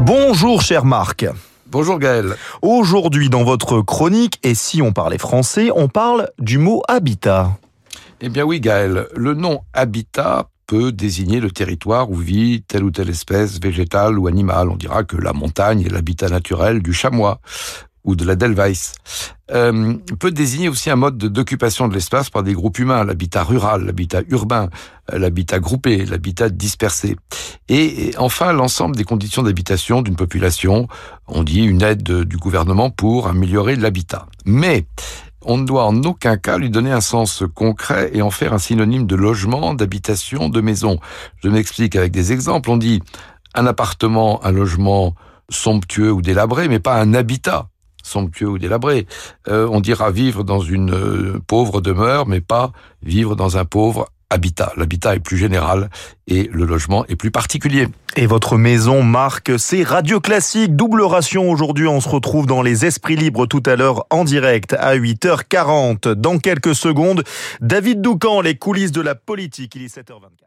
Bonjour cher Marc. Bonjour Gaël. Aujourd'hui dans votre chronique, et si on parlait français, on parle du mot habitat. Eh bien oui Gaël, le nom habitat peut désigner le territoire où vit telle ou telle espèce végétale ou animale. On dira que la montagne est l'habitat naturel du chamois ou de la Delweiss. Euh, peut désigner aussi un mode d'occupation de l'espace par des groupes humains, l'habitat rural, l'habitat urbain, euh, l'habitat groupé, l'habitat dispersé. Et, enfin, l'ensemble des conditions d'habitation d'une population, on dit une aide du gouvernement pour améliorer l'habitat. Mais on ne doit en aucun cas lui donner un sens concret et en faire un synonyme de logement, d'habitation, de maison. Je m'explique avec des exemples. On dit un appartement, un logement somptueux ou délabré, mais pas un habitat somptueux ou délabré. Euh, on dira vivre dans une euh, pauvre demeure, mais pas vivre dans un pauvre habitat. L'habitat est plus général et le logement est plus particulier. Et votre maison marque c'est Radio Classique, double ration aujourd'hui. On se retrouve dans les Esprits Libres tout à l'heure en direct à 8h40. Dans quelques secondes, David Doucan, les coulisses de la politique. Il est 7h24.